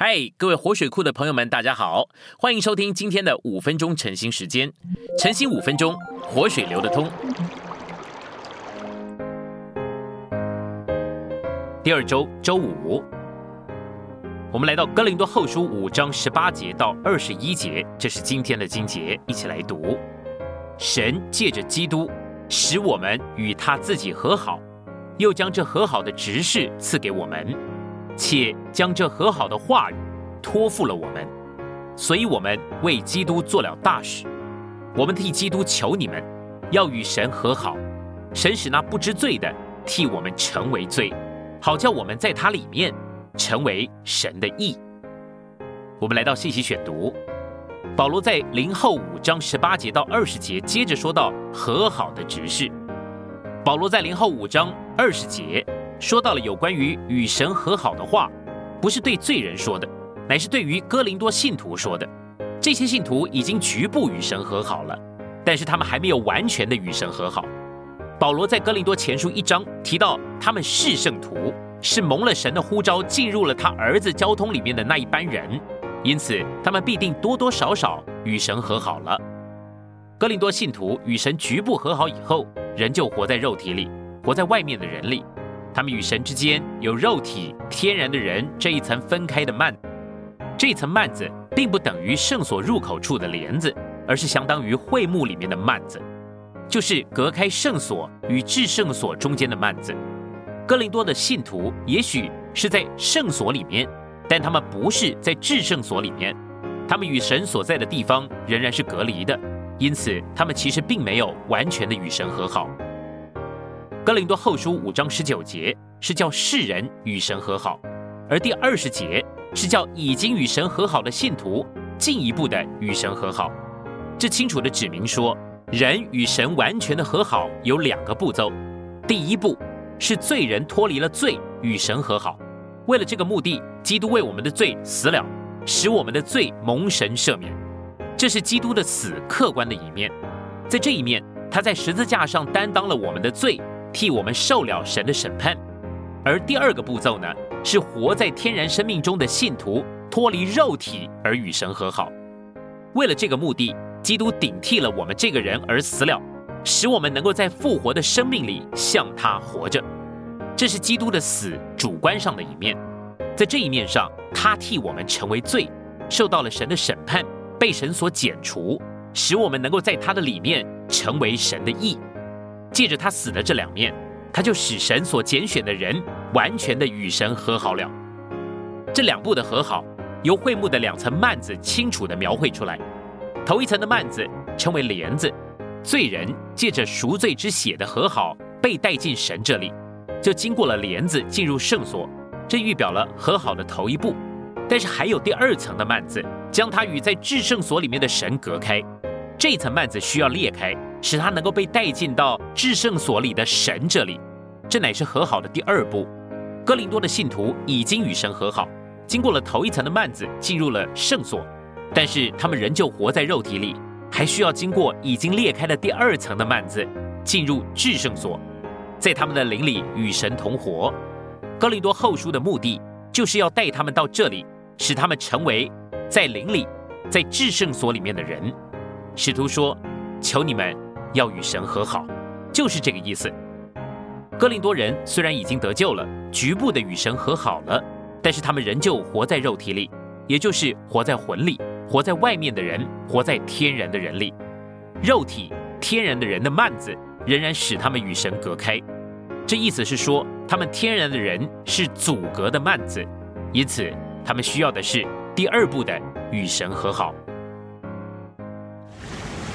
嗨，各位活水库的朋友们，大家好，欢迎收听今天的五分钟晨兴时间。晨兴五分钟，活水流得通。第二周周五，我们来到哥林多后书五章十八节到二十一节，这是今天的经节，一起来读。神借着基督，使我们与他自己和好，又将这和好的执事赐给我们。且将这和好的话语托付了我们，所以我们为基督做了大事。我们替基督求你们，要与神和好。神使那不知罪的替我们成为罪，好叫我们在他里面成为神的义。我们来到信息选读，保罗在零后五章十八节到二十节，接着说到和好的执事。保罗在零后五章二十节。说到了有关于与神和好的话，不是对罪人说的，乃是对于哥林多信徒说的。这些信徒已经局部与神和好了，但是他们还没有完全的与神和好。保罗在哥林多前书一章提到，他们是圣徒，是蒙了神的呼召进入了他儿子交通里面的那一班人，因此他们必定多多少少与神和好了。哥林多信徒与神局部和好以后，仍旧活在肉体里，活在外面的人里。他们与神之间有肉体天然的人这一层分开的幔，这层幔子并不等于圣所入口处的帘子，而是相当于会幕里面的幔子，就是隔开圣所与至圣所中间的幔子。哥林多的信徒也许是在圣所里面，但他们不是在至圣所里面，他们与神所在的地方仍然是隔离的，因此他们其实并没有完全的与神和好。哥林多后书五章十九节是叫世人与神和好，而第二十节是叫已经与神和好的信徒进一步的与神和好。这清楚的指明说，人与神完全的和好有两个步骤。第一步是罪人脱离了罪与神和好，为了这个目的，基督为我们的罪死了，使我们的罪蒙神赦免。这是基督的死客观的一面，在这一面，他在十字架上担当了我们的罪。替我们受了神的审判，而第二个步骤呢，是活在天然生命中的信徒脱离肉体而与神和好。为了这个目的，基督顶替了我们这个人而死了，使我们能够在复活的生命里向他活着。这是基督的死主观上的一面，在这一面上，他替我们成为罪，受到了神的审判，被神所剪除，使我们能够在他的里面成为神的义。借着他死的这两面，他就使神所拣选的人完全的与神和好了。这两步的和好，由会幕的两层幔子清楚的描绘出来。头一层的幔子称为帘子，罪人借着赎罪之血的和好被带进神这里，就经过了帘子进入圣所，这预表了和好的头一步。但是还有第二层的幔子，将他与在至圣所里面的神隔开。这层幔子需要裂开。使他能够被带进到至圣所里的神这里，这乃是和好的第二步。哥林多的信徒已经与神和好，经过了头一层的幔子，进入了圣所，但是他们仍旧活在肉体里，还需要经过已经裂开的第二层的幔子，进入至圣所，在他们的灵里与神同活。哥林多后书的目的就是要带他们到这里，使他们成为在灵里、在至圣所里面的人。使徒说：“求你们。”要与神和好，就是这个意思。哥林多人虽然已经得救了，局部的与神和好了，但是他们仍旧活在肉体里，也就是活在魂里，活在外面的人，活在天然的人里。肉体天然的人的幔子仍然使他们与神隔开。这意思是说，他们天然的人是阻隔的幔子，因此他们需要的是第二步的与神和好。